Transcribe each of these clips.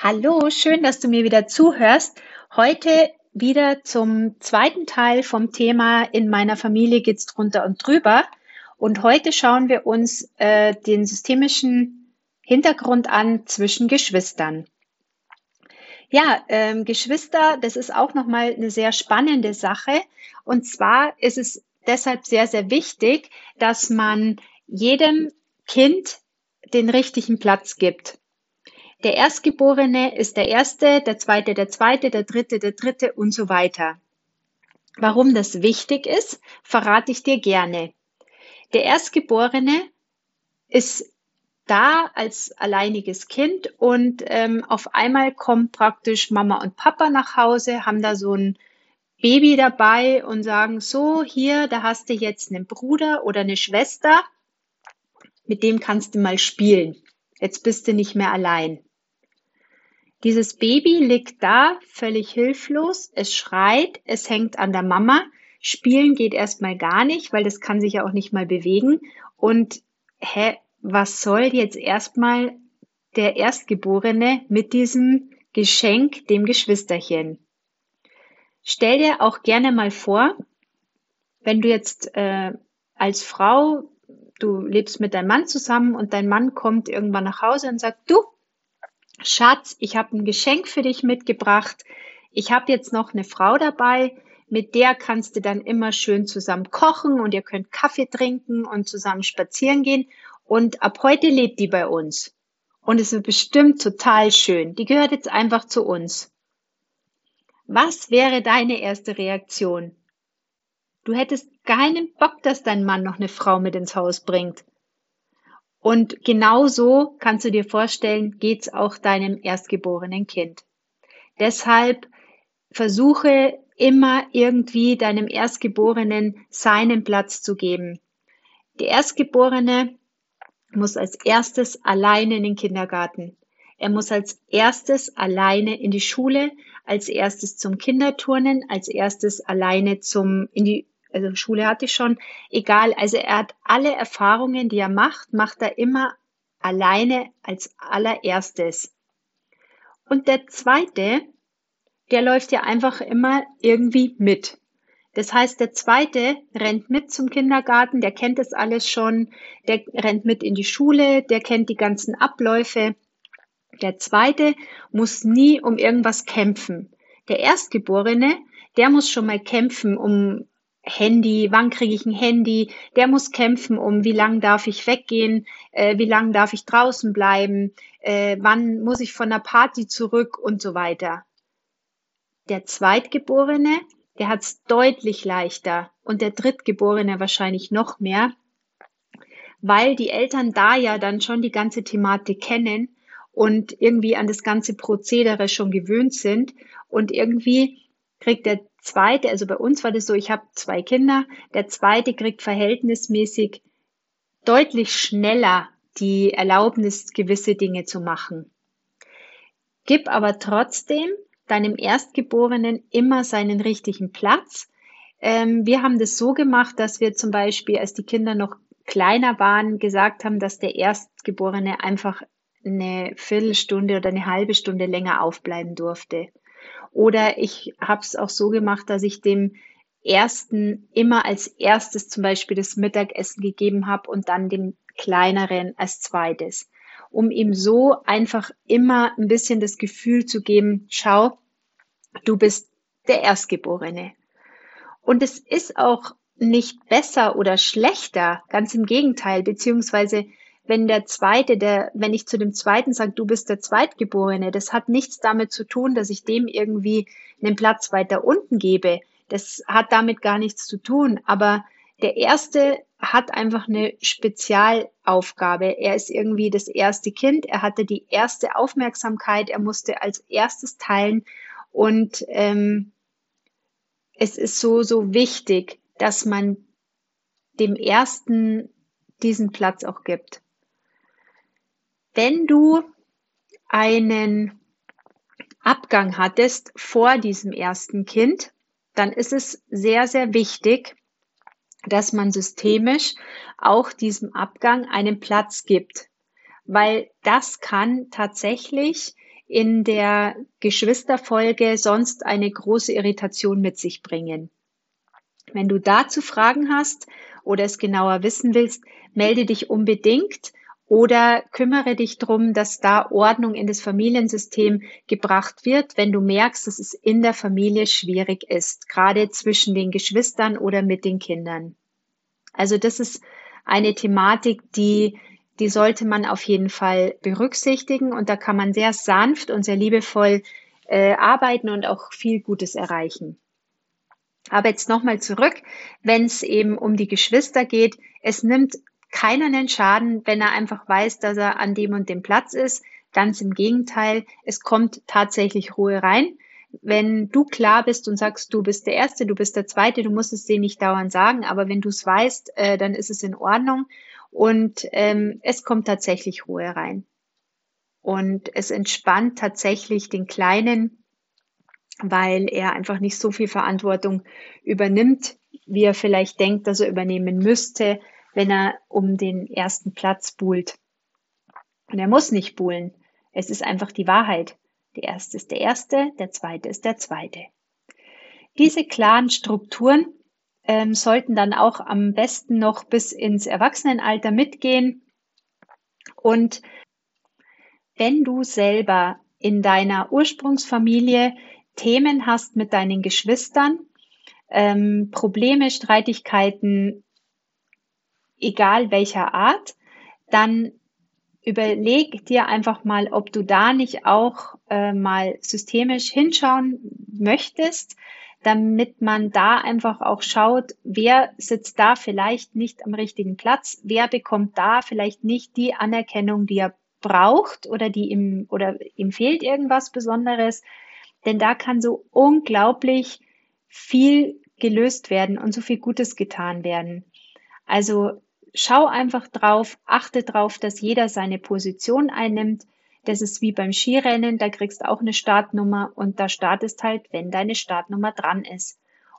Hallo, schön, dass du mir wieder zuhörst. Heute wieder zum zweiten Teil vom Thema In meiner Familie geht's drunter und drüber. Und heute schauen wir uns äh, den systemischen Hintergrund an zwischen Geschwistern. Ja, ähm, Geschwister, das ist auch nochmal eine sehr spannende Sache. Und zwar ist es deshalb sehr, sehr wichtig, dass man jedem Kind den richtigen Platz gibt. Der Erstgeborene ist der Erste, der Zweite der Zweite, der Dritte der Dritte und so weiter. Warum das wichtig ist, verrate ich dir gerne. Der Erstgeborene ist da als alleiniges Kind und ähm, auf einmal kommt praktisch Mama und Papa nach Hause, haben da so ein Baby dabei und sagen, so, hier, da hast du jetzt einen Bruder oder eine Schwester, mit dem kannst du mal spielen. Jetzt bist du nicht mehr allein. Dieses Baby liegt da völlig hilflos, es schreit, es hängt an der Mama. Spielen geht erstmal gar nicht, weil das kann sich ja auch nicht mal bewegen. Und hä, was soll jetzt erstmal der Erstgeborene mit diesem Geschenk, dem Geschwisterchen? Stell dir auch gerne mal vor, wenn du jetzt äh, als Frau, du lebst mit deinem Mann zusammen und dein Mann kommt irgendwann nach Hause und sagt, du, Schatz, ich habe ein Geschenk für dich mitgebracht. Ich habe jetzt noch eine Frau dabei, mit der kannst du dann immer schön zusammen kochen und ihr könnt Kaffee trinken und zusammen spazieren gehen. Und ab heute lebt die bei uns. Und es ist bestimmt total schön. Die gehört jetzt einfach zu uns. Was wäre deine erste Reaktion? Du hättest keinen Bock, dass dein Mann noch eine Frau mit ins Haus bringt. Und genauso kannst du dir vorstellen, geht's auch deinem erstgeborenen Kind. Deshalb versuche immer irgendwie deinem Erstgeborenen seinen Platz zu geben. Der Erstgeborene muss als erstes alleine in den Kindergarten. Er muss als erstes alleine in die Schule, als erstes zum Kinderturnen, als erstes alleine zum, in die also Schule hatte ich schon, egal, also er hat alle Erfahrungen, die er macht, macht er immer alleine als allererstes. Und der zweite, der läuft ja einfach immer irgendwie mit. Das heißt, der zweite rennt mit zum Kindergarten, der kennt das alles schon, der rennt mit in die Schule, der kennt die ganzen Abläufe. Der zweite muss nie um irgendwas kämpfen. Der Erstgeborene, der muss schon mal kämpfen um Handy, wann kriege ich ein Handy, der muss kämpfen um, wie lange darf ich weggehen, äh, wie lange darf ich draußen bleiben, äh, wann muss ich von der Party zurück und so weiter. Der Zweitgeborene, der hat es deutlich leichter. Und der Drittgeborene wahrscheinlich noch mehr, weil die Eltern da ja dann schon die ganze Thematik kennen und irgendwie an das ganze Prozedere schon gewöhnt sind. Und irgendwie kriegt der zweite, also bei uns war das so, ich habe zwei Kinder, der zweite kriegt verhältnismäßig deutlich schneller die Erlaubnis, gewisse Dinge zu machen. Gib aber trotzdem deinem Erstgeborenen immer seinen richtigen Platz. Ähm, wir haben das so gemacht, dass wir zum Beispiel, als die Kinder noch kleiner waren, gesagt haben, dass der Erstgeborene einfach eine Viertelstunde oder eine halbe Stunde länger aufbleiben durfte. Oder ich habe es auch so gemacht, dass ich dem ersten immer als erstes zum Beispiel das Mittagessen gegeben habe und dann dem kleineren als zweites, um ihm so einfach immer ein bisschen das Gefühl zu geben, schau, du bist der Erstgeborene. Und es ist auch nicht besser oder schlechter, ganz im Gegenteil, beziehungsweise wenn der zweite, der, wenn ich zu dem zweiten sage, du bist der Zweitgeborene, das hat nichts damit zu tun, dass ich dem irgendwie einen Platz weiter unten gebe. Das hat damit gar nichts zu tun. Aber Der erste hat einfach eine Spezialaufgabe. Er ist irgendwie das erste Kind, er hatte die erste Aufmerksamkeit, er musste als erstes teilen und ähm, es ist so, so wichtig, dass man dem ersten diesen Platz auch gibt. Wenn du einen Abgang hattest vor diesem ersten Kind, dann ist es sehr, sehr wichtig, dass man systemisch auch diesem Abgang einen Platz gibt, weil das kann tatsächlich in der Geschwisterfolge sonst eine große Irritation mit sich bringen. Wenn du dazu Fragen hast oder es genauer wissen willst, melde dich unbedingt oder kümmere dich darum, dass da Ordnung in das Familiensystem gebracht wird, wenn du merkst, dass es in der Familie schwierig ist, gerade zwischen den Geschwistern oder mit den Kindern. Also das ist eine Thematik, die die sollte man auf jeden Fall berücksichtigen und da kann man sehr sanft und sehr liebevoll äh, arbeiten und auch viel Gutes erreichen. Aber jetzt nochmal zurück, wenn es eben um die Geschwister geht, es nimmt keiner einen Schaden, wenn er einfach weiß, dass er an dem und dem Platz ist. Ganz im Gegenteil, es kommt tatsächlich Ruhe rein. Wenn du klar bist und sagst, du bist der Erste, du bist der Zweite, du musst es denen nicht dauernd sagen, aber wenn du es weißt, äh, dann ist es in Ordnung und ähm, es kommt tatsächlich Ruhe rein. Und es entspannt tatsächlich den Kleinen, weil er einfach nicht so viel Verantwortung übernimmt, wie er vielleicht denkt, dass er übernehmen müsste, wenn er um den ersten Platz buhlt. Und er muss nicht buhlen. Es ist einfach die Wahrheit. Der erste ist der erste, der zweite ist der zweite. Diese klaren Strukturen ähm, sollten dann auch am besten noch bis ins Erwachsenenalter mitgehen. Und wenn du selber in deiner Ursprungsfamilie Themen hast mit deinen Geschwistern, ähm, Probleme, Streitigkeiten, egal welcher Art, dann überleg dir einfach mal, ob du da nicht auch äh, mal systemisch hinschauen möchtest, damit man da einfach auch schaut, wer sitzt da vielleicht nicht am richtigen Platz, wer bekommt da vielleicht nicht die Anerkennung, die er braucht oder die ihm oder ihm fehlt irgendwas Besonderes, denn da kann so unglaublich viel gelöst werden und so viel Gutes getan werden. Also schau einfach drauf, achte drauf, dass jeder seine Position einnimmt. Das ist wie beim Skirennen, da kriegst du auch eine Startnummer und da startest halt, wenn deine Startnummer dran ist.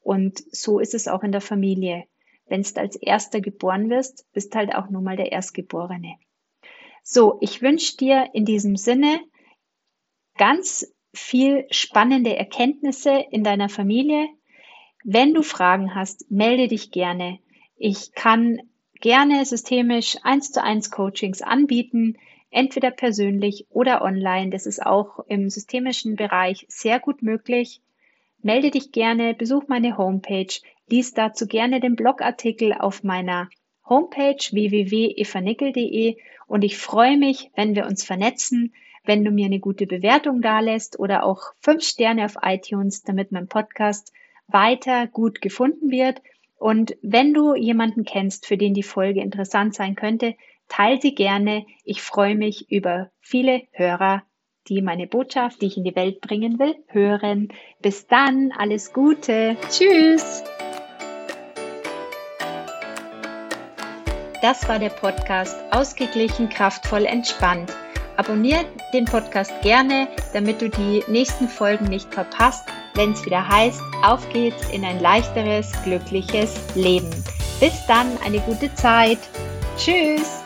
Und so ist es auch in der Familie. Wenn du als Erster geboren wirst, bist halt auch nun mal der Erstgeborene. So, ich wünsche dir in diesem Sinne ganz viel spannende Erkenntnisse in deiner Familie. Wenn du Fragen hast, melde dich gerne. Ich kann gerne systemisch eins zu eins Coachings anbieten, entweder persönlich oder online. Das ist auch im systemischen Bereich sehr gut möglich. Melde dich gerne, besuch meine Homepage, lies dazu gerne den Blogartikel auf meiner Homepage www.evanickel.de und ich freue mich, wenn wir uns vernetzen, wenn du mir eine gute Bewertung dalässt oder auch fünf Sterne auf iTunes, damit mein Podcast weiter gut gefunden wird und wenn du jemanden kennst, für den die Folge interessant sein könnte, teile sie gerne. Ich freue mich über viele Hörer, die meine Botschaft, die ich in die Welt bringen will, hören. Bis dann, alles Gute. Tschüss. Das war der Podcast Ausgeglichen, kraftvoll, entspannt. Abonniere den Podcast gerne, damit du die nächsten Folgen nicht verpasst wenn es wieder heißt, auf geht's in ein leichteres, glückliches Leben. Bis dann, eine gute Zeit. Tschüss.